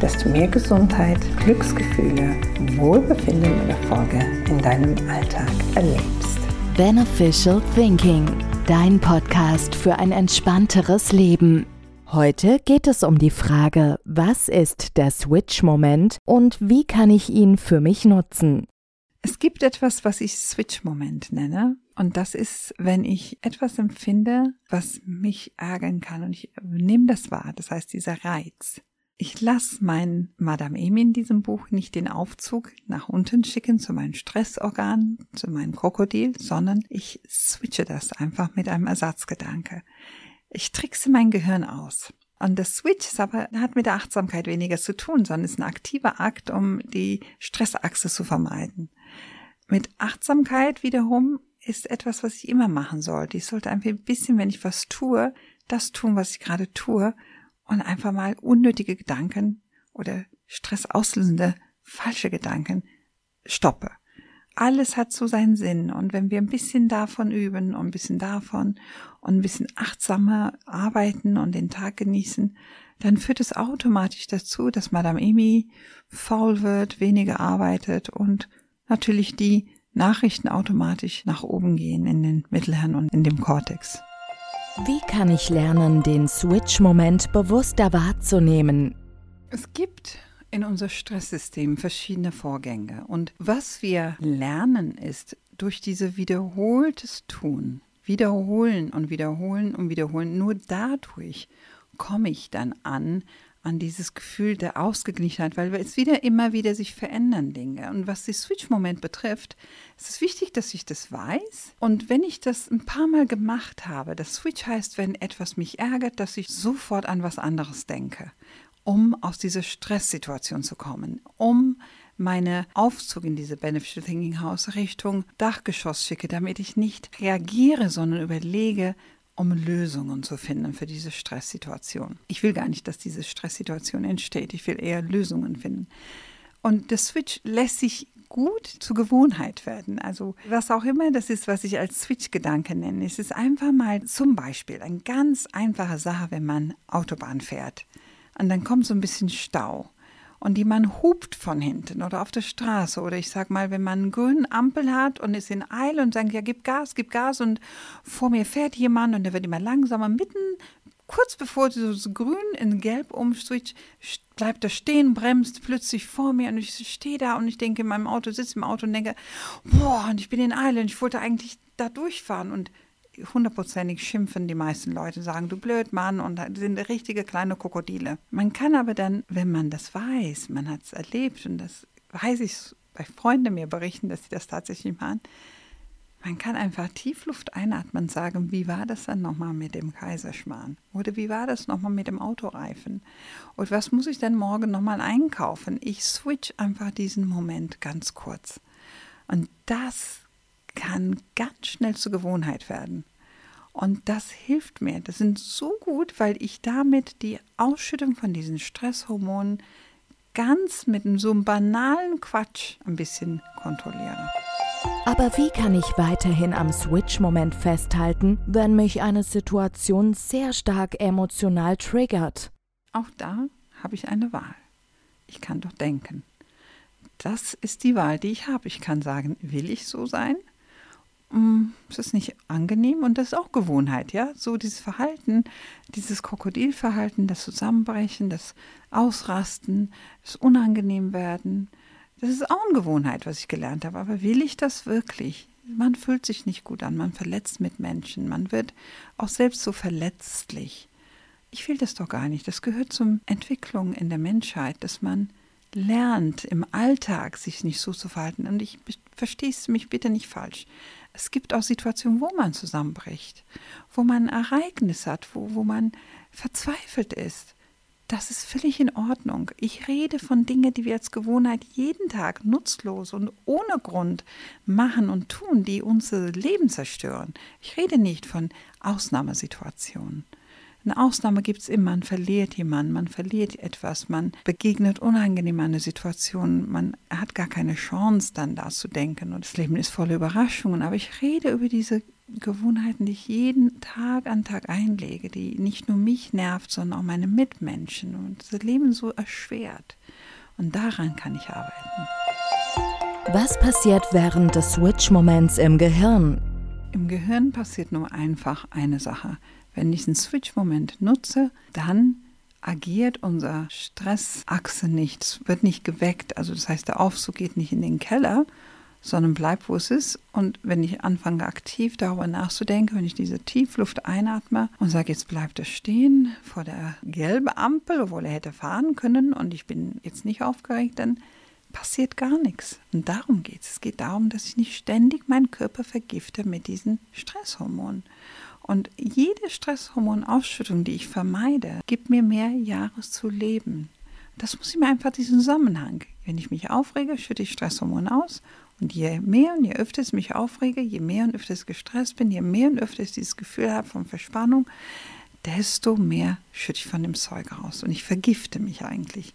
dass du mehr Gesundheit, Glücksgefühle, Wohlbefinden und Erfolge in deinem Alltag erlebst. Beneficial Thinking, dein Podcast für ein entspannteres Leben. Heute geht es um die Frage, was ist der Switch-Moment und wie kann ich ihn für mich nutzen? Es gibt etwas, was ich Switch-Moment nenne. Und das ist, wenn ich etwas empfinde, was mich ärgern kann und ich nehme das wahr. Das heißt, dieser Reiz. Ich lasse mein Madame Amy in diesem Buch nicht den Aufzug nach unten schicken zu meinen Stressorganen, zu meinem Krokodil, sondern ich switche das einfach mit einem Ersatzgedanke. Ich trickse mein Gehirn aus. Und das Switch ist aber, hat mit der Achtsamkeit weniger zu tun, sondern ist ein aktiver Akt, um die Stressachse zu vermeiden. Mit Achtsamkeit wiederum ist etwas, was ich immer machen sollte. Ich sollte einfach ein bisschen, wenn ich was tue, das tun, was ich gerade tue und einfach mal unnötige Gedanken oder stressauslösende falsche Gedanken stoppe. Alles hat so seinen Sinn und wenn wir ein bisschen davon üben und ein bisschen davon und ein bisschen achtsamer arbeiten und den Tag genießen, dann führt es automatisch dazu, dass Madame Amy faul wird, weniger arbeitet und natürlich die Nachrichten automatisch nach oben gehen in den Mittelhirn und in dem Kortex. Wie kann ich lernen, den Switch-Moment bewusster wahrzunehmen? Es gibt in unser Stresssystem verschiedene Vorgänge. Und was wir lernen ist, durch diese wiederholtes Tun, wiederholen und wiederholen und wiederholen, nur dadurch komme ich dann an an dieses Gefühl der Ausgeglichenheit, weil es wieder immer wieder sich verändern Dinge. Und was die Switch-Moment betrifft, ist es wichtig, dass ich das weiß. Und wenn ich das ein paar Mal gemacht habe, das Switch heißt, wenn etwas mich ärgert, dass ich sofort an was anderes denke, um aus dieser Stresssituation zu kommen, um meine Aufzug in diese Beneficial Thinking House Richtung Dachgeschoss schicke, damit ich nicht reagiere, sondern überlege, um Lösungen zu finden für diese Stresssituation. Ich will gar nicht, dass diese Stresssituation entsteht. Ich will eher Lösungen finden. Und der Switch lässt sich gut zur Gewohnheit werden. Also was auch immer das ist, was ich als Switch-Gedanke nenne. Es ist einfach mal zum Beispiel eine ganz einfache Sache, wenn man Autobahn fährt. Und dann kommt so ein bisschen Stau und die man hupt von hinten oder auf der Straße. Oder ich sag mal, wenn man einen grünen Ampel hat und ist in Eile und sagt, ja, gib Gas, gib Gas und vor mir fährt jemand und der wird immer langsamer, mitten kurz bevor so, so grün in gelb umswitcht, bleibt er stehen, bremst plötzlich vor mir und ich stehe da und ich denke in meinem Auto, sitze im Auto und denke, boah, und ich bin in Eile und ich wollte eigentlich da durchfahren und hundertprozentig schimpfen die meisten Leute, sagen, du blöd Mann und sind richtige kleine Krokodile. Man kann aber dann, wenn man das weiß, man hat es erlebt und das weiß ich, bei Freunden mir berichten, dass sie das tatsächlich machen, man kann einfach Tiefluft einatmen und sagen, wie war das dann nochmal mit dem Kaiserschmarrn? Oder wie war das nochmal mit dem Autoreifen? Und was muss ich denn morgen nochmal einkaufen? Ich switch einfach diesen Moment ganz kurz. Und das kann ganz schnell zur Gewohnheit werden. Und das hilft mir. Das sind so gut, weil ich damit die Ausschüttung von diesen Stresshormonen ganz mit so einem banalen Quatsch ein bisschen kontrolliere. Aber wie kann ich weiterhin am Switch-Moment festhalten, wenn mich eine Situation sehr stark emotional triggert? Auch da habe ich eine Wahl. Ich kann doch denken. Das ist die Wahl, die ich habe. Ich kann sagen, will ich so sein? Mm, es ist nicht angenehm und das ist auch Gewohnheit, ja. So dieses Verhalten, dieses Krokodilverhalten, das Zusammenbrechen, das Ausrasten, das Unangenehm werden, das ist auch eine Gewohnheit, was ich gelernt habe. Aber will ich das wirklich? Man fühlt sich nicht gut an, man verletzt mit Menschen, man wird auch selbst so verletzlich. Ich will das doch gar nicht. Das gehört zur Entwicklung in der Menschheit, dass man lernt, im Alltag sich nicht so zu verhalten. Und ich verstehe es mich bitte nicht falsch. Es gibt auch Situationen, wo man zusammenbricht, wo man ein Ereignis hat, wo, wo man verzweifelt ist. das ist völlig in Ordnung. Ich rede von Dingen, die wir als Gewohnheit jeden Tag nutzlos und ohne Grund machen und tun, die unser Leben zerstören. Ich rede nicht von Ausnahmesituationen. Eine Ausnahme gibt es immer, man verliert jemanden, man verliert etwas, man begegnet unangenehm eine Situation, man hat gar keine Chance dann da zu denken und das Leben ist voller Überraschungen. Aber ich rede über diese Gewohnheiten, die ich jeden Tag an Tag einlege, die nicht nur mich nervt, sondern auch meine Mitmenschen und das Leben so erschwert. Und daran kann ich arbeiten. Was passiert während des Switch-Moments im Gehirn? Im Gehirn passiert nur einfach eine Sache. Wenn ich einen Switch-Moment nutze, dann agiert unsere Stressachse nicht, es wird nicht geweckt. Also das heißt, der Aufzug geht nicht in den Keller, sondern bleibt, wo es ist. Und wenn ich anfange, aktiv darüber nachzudenken, wenn ich diese Tiefluft einatme und sage, jetzt bleibt er stehen vor der gelben Ampel, obwohl er hätte fahren können und ich bin jetzt nicht aufgeregt, dann passiert gar nichts. Und darum geht es. Es geht darum, dass ich nicht ständig meinen Körper vergifte mit diesen Stresshormonen. Und jede Stresshormonausschüttung, die ich vermeide, gibt mir mehr Jahres zu leben. Das muss ich mir einfach diesen Zusammenhang. Wenn ich mich aufrege, schütte ich Stresshormone aus und je mehr und je öfter ich mich aufrege, je mehr und öfter ich gestresst bin, je mehr und öfter ich dieses Gefühl habe von Verspannung, desto mehr schütte ich von dem Zeug raus. Und ich vergifte mich eigentlich.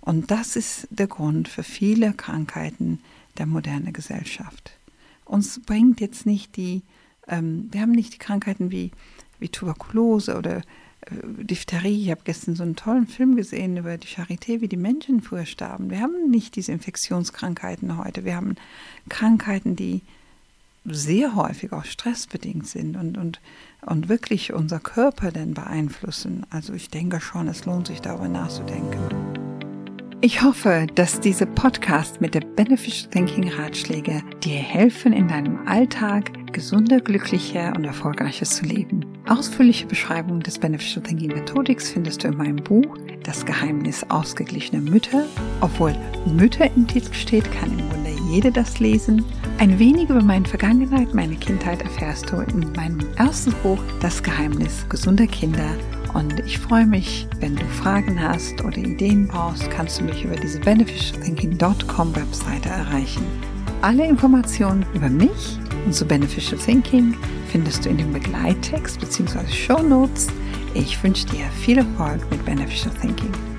Und das ist der Grund für viele Krankheiten der modernen Gesellschaft. Uns bringt jetzt nicht die, ähm, wir haben nicht die Krankheiten wie, wie Tuberkulose oder äh, Diphtherie. Ich habe gestern so einen tollen Film gesehen über die Charité, wie die Menschen früher starben. Wir haben nicht diese Infektionskrankheiten heute. Wir haben Krankheiten, die sehr häufig auch stressbedingt sind und, und, und wirklich unser Körper dann beeinflussen. Also ich denke schon, es lohnt sich darüber nachzudenken. Ich hoffe, dass diese Podcast mit der Beneficial Thinking Ratschläge dir helfen, in deinem Alltag gesunder, glücklicher und erfolgreicher zu leben. Ausführliche Beschreibungen des Beneficial Thinking Methodics findest du in meinem Buch Das Geheimnis ausgeglichener Mütter. Obwohl Mütter im Titel steht, kann im Grunde jede das lesen. Ein wenig über meine Vergangenheit, meine Kindheit erfährst du in meinem ersten Buch Das Geheimnis gesunder Kinder und ich freue mich, wenn du Fragen hast oder Ideen brauchst, kannst du mich über diese beneficialthinking.com Webseite erreichen. Alle Informationen über mich und zu Beneficial Thinking findest du in dem Begleittext bzw. Show Notes. Ich wünsche dir viel Erfolg mit Beneficial Thinking.